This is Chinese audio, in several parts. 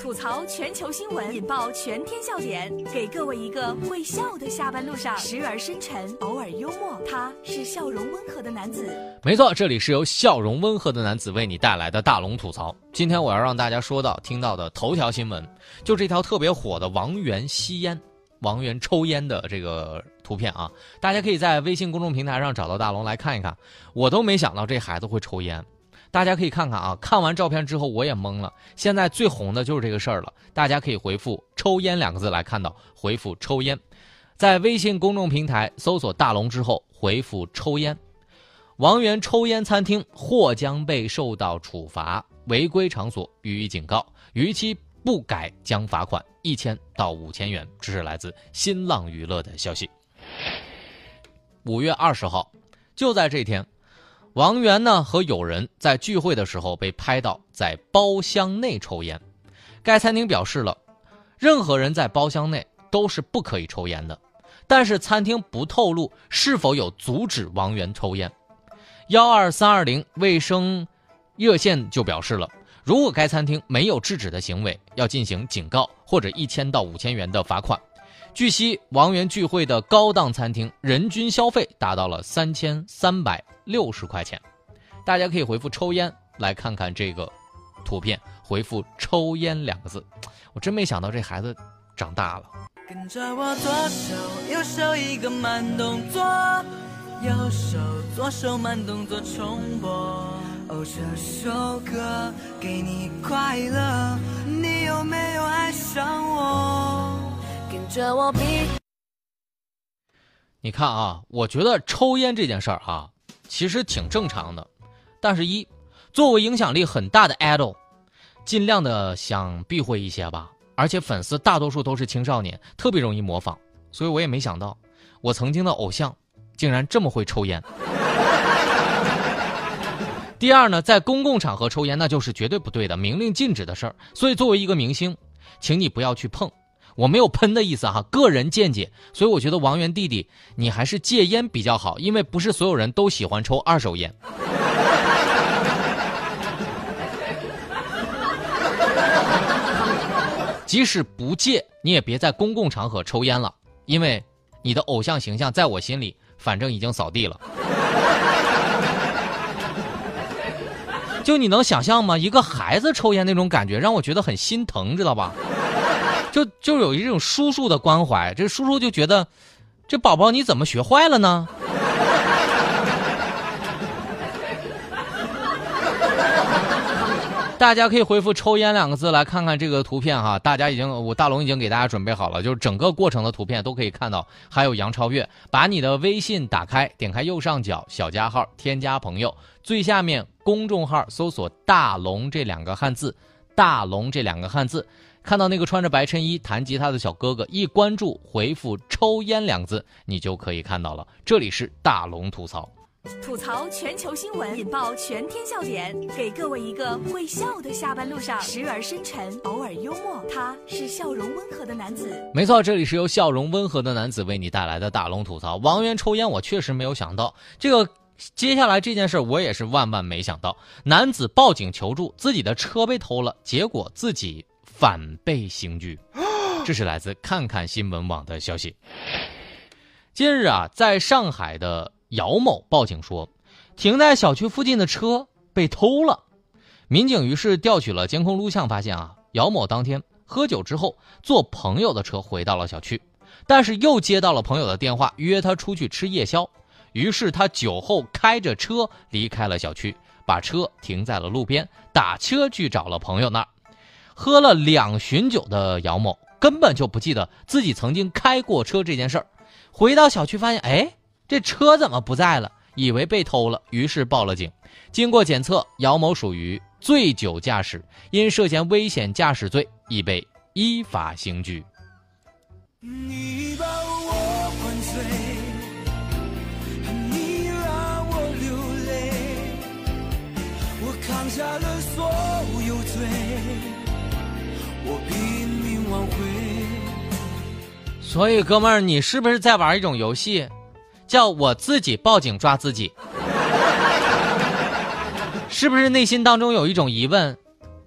吐槽全球新闻，引爆全天笑点，给各位一个会笑的下班路上，时而深沉，偶尔幽默，他是笑容温和的男子。没错，这里是由笑容温和的男子为你带来的大龙吐槽。今天我要让大家说到、听到的头条新闻，就这条特别火的王源吸烟、王源抽烟的这个图片啊，大家可以在微信公众平台上找到大龙来看一看。我都没想到这孩子会抽烟。大家可以看看啊，看完照片之后我也懵了。现在最红的就是这个事儿了，大家可以回复“抽烟”两个字来看到，回复“抽烟”，在微信公众平台搜索“大龙”之后回复“抽烟”。王源抽烟餐厅或将被受到处罚，违规场所予以警告，逾期不改将罚款一千到五千元。这是来自新浪娱乐的消息。五月二十号，就在这天。王源呢和友人在聚会的时候被拍到在包厢内抽烟，该餐厅表示了，任何人在包厢内都是不可以抽烟的，但是餐厅不透露是否有阻止王源抽烟。幺二三二零卫生热线就表示了，如果该餐厅没有制止的行为，要进行警告或者一千到五千元的罚款。据悉，王源聚会的高档餐厅人均消费达到了三千三百六十块钱。大家可以回复“抽烟”来看看这个图片，回复“抽烟”两个字。我真没想到这孩子长大了。跟着我左手右手一个慢动作，右手左手慢动作重播。哦，这首歌给你快乐，你有没有爱上我？跟着我比你看啊，我觉得抽烟这件事儿哈，其实挺正常的。但是，一作为影响力很大的 idol，尽量的想避讳一些吧。而且粉丝大多数都是青少年，特别容易模仿。所以我也没想到，我曾经的偶像竟然这么会抽烟。第二呢，在公共场合抽烟那就是绝对不对的，明令禁止的事儿。所以作为一个明星，请你不要去碰。我没有喷的意思哈，个人见解，所以我觉得王源弟弟，你还是戒烟比较好，因为不是所有人都喜欢抽二手烟。即使不戒，你也别在公共场合抽烟了，因为你的偶像形象在我心里，反正已经扫地了。就你能想象吗？一个孩子抽烟那种感觉，让我觉得很心疼，知道吧？就就有一种叔叔的关怀，这叔叔就觉得，这宝宝你怎么学坏了呢？大家可以回复“抽烟”两个字来看看这个图片哈。大家已经，我大龙已经给大家准备好了，就是整个过程的图片都可以看到。还有杨超越，把你的微信打开，点开右上角小加号，添加朋友，最下面公众号搜索“大龙”这两个汉字，“大龙”这两个汉字。看到那个穿着白衬衣弹吉他的小哥哥，一关注回复“抽烟”两字，你就可以看到了。这里是大龙吐槽，吐槽全球新闻，引爆全天笑点，给各位一个会笑的下班路上，时而深沉，偶尔幽默，他是笑容温和的男子。没错，这里是由笑容温和的男子为你带来的大龙吐槽。王源抽烟，我确实没有想到这个。接下来这件事，我也是万万没想到。男子报警求助，自己的车被偷了，结果自己。反被刑拘，这是来自看看新闻网的消息。近日啊，在上海的姚某报警说，停在小区附近的车被偷了。民警于是调取了监控录像，发现啊，姚某当天喝酒之后坐朋友的车回到了小区，但是又接到了朋友的电话，约他出去吃夜宵。于是他酒后开着车离开了小区，把车停在了路边，打车去找了朋友那儿。喝了两巡酒的姚某根本就不记得自己曾经开过车这件事儿，回到小区发现，哎，这车怎么不在了？以为被偷了，于是报了警。经过检测，姚某属于醉酒驾驶，因涉嫌危险驾驶罪，已被依法刑拘。你把我灌醉，你让我流泪，我扛下了所有罪。我拼命挽回。所以，哥们儿，你是不是在玩一种游戏，叫我自己报警抓自己？是不是内心当中有一种疑问？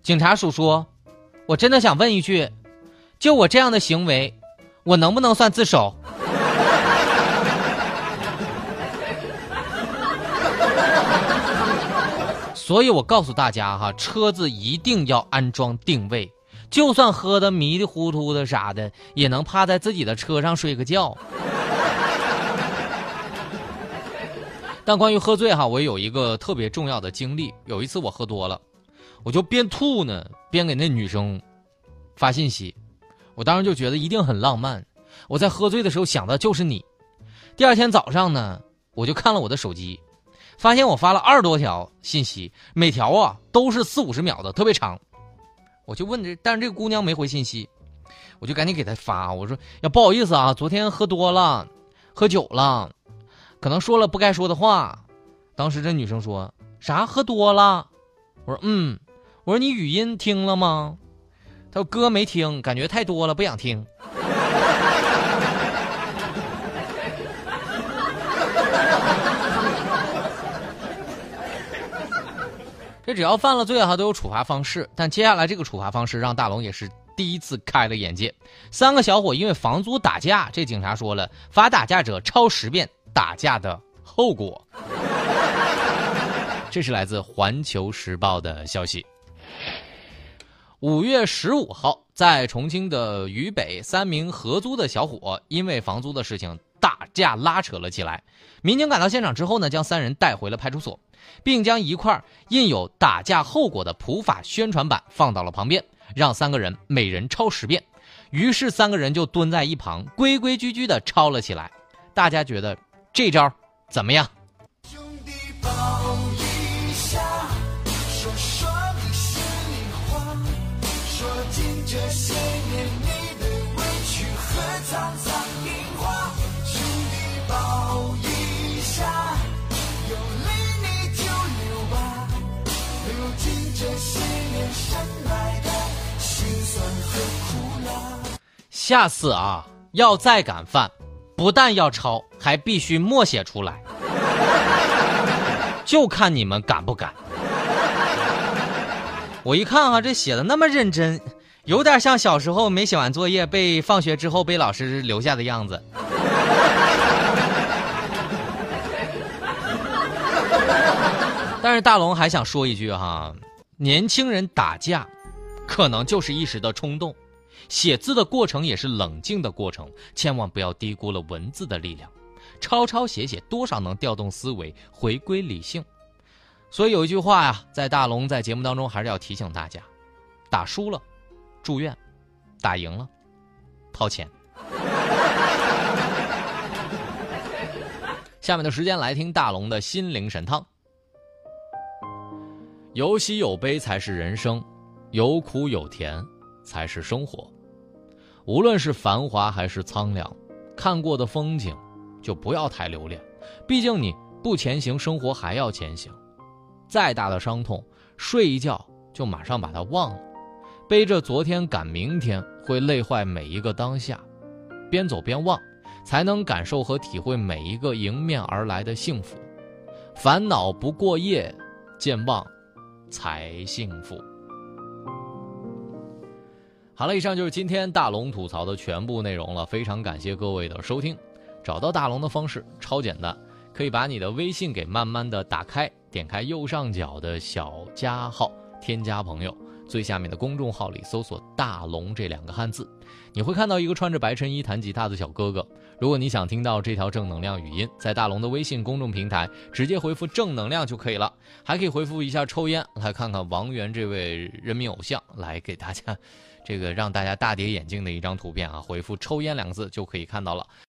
警察叔叔，我真的想问一句，就我这样的行为，我能不能算自首？所以我告诉大家哈，车子一定要安装定位，就算喝的迷迷糊涂的啥的，也能趴在自己的车上睡个觉。但关于喝醉哈，我有一个特别重要的经历。有一次我喝多了，我就边吐呢，边给那女生发信息。我当时就觉得一定很浪漫。我在喝醉的时候想的就是你。第二天早上呢，我就看了我的手机。发现我发了二十多条信息，每条啊都是四五十秒的，特别长。我就问这，但是这个姑娘没回信息，我就赶紧给她发，我说呀不好意思啊，昨天喝多了，喝酒了，可能说了不该说的话。当时这女生说啥喝多了？我说嗯，我说你语音听了吗？她说哥没听，感觉太多了，不想听。这只要犯了罪哈，都有处罚方式。但接下来这个处罚方式让大龙也是第一次开了眼界。三个小伙因为房租打架，这警察说了，罚打架者抄十遍打架的后果。这是来自《环球时报》的消息。五月十五号，在重庆的渝北，三名合租的小伙因为房租的事情打架拉扯了起来。民警赶到现场之后呢，将三人带回了派出所。并将一块印有打架后果的普法宣传板放到了旁边，让三个人每人抄十遍。于是三个人就蹲在一旁，规规矩矩地抄了起来。大家觉得这招怎么样？下下次啊，要再敢犯，不但要抄，还必须默写出来，就看你们敢不敢。我一看啊，这写的那么认真，有点像小时候没写完作业被放学之后被老师留下的样子。但是大龙还想说一句哈，年轻人打架，可能就是一时的冲动。写字的过程也是冷静的过程，千万不要低估了文字的力量。抄抄写写，多少能调动思维，回归理性。所以有一句话呀，在大龙在节目当中还是要提醒大家：打输了，住院；打赢了，掏钱。下面的时间来听大龙的心灵神汤。有喜有悲才是人生，有苦有甜才是生活。无论是繁华还是苍凉，看过的风景，就不要太留恋。毕竟你不前行，生活还要前行。再大的伤痛，睡一觉就马上把它忘了。背着昨天赶明天，会累坏每一个当下。边走边忘，才能感受和体会每一个迎面而来的幸福。烦恼不过夜，健忘才幸福。好了，以上就是今天大龙吐槽的全部内容了。非常感谢各位的收听。找到大龙的方式超简单，可以把你的微信给慢慢的打开，点开右上角的小加号，添加朋友，最下面的公众号里搜索“大龙”这两个汉字，你会看到一个穿着白衬衣弹吉他的小哥哥。如果你想听到这条正能量语音，在大龙的微信公众平台直接回复“正能量”就可以了，还可以回复一下“抽烟”，来看看王源这位人民偶像，来给大家。这个让大家大跌眼镜的一张图片啊，回复“抽烟”两个字就可以看到了。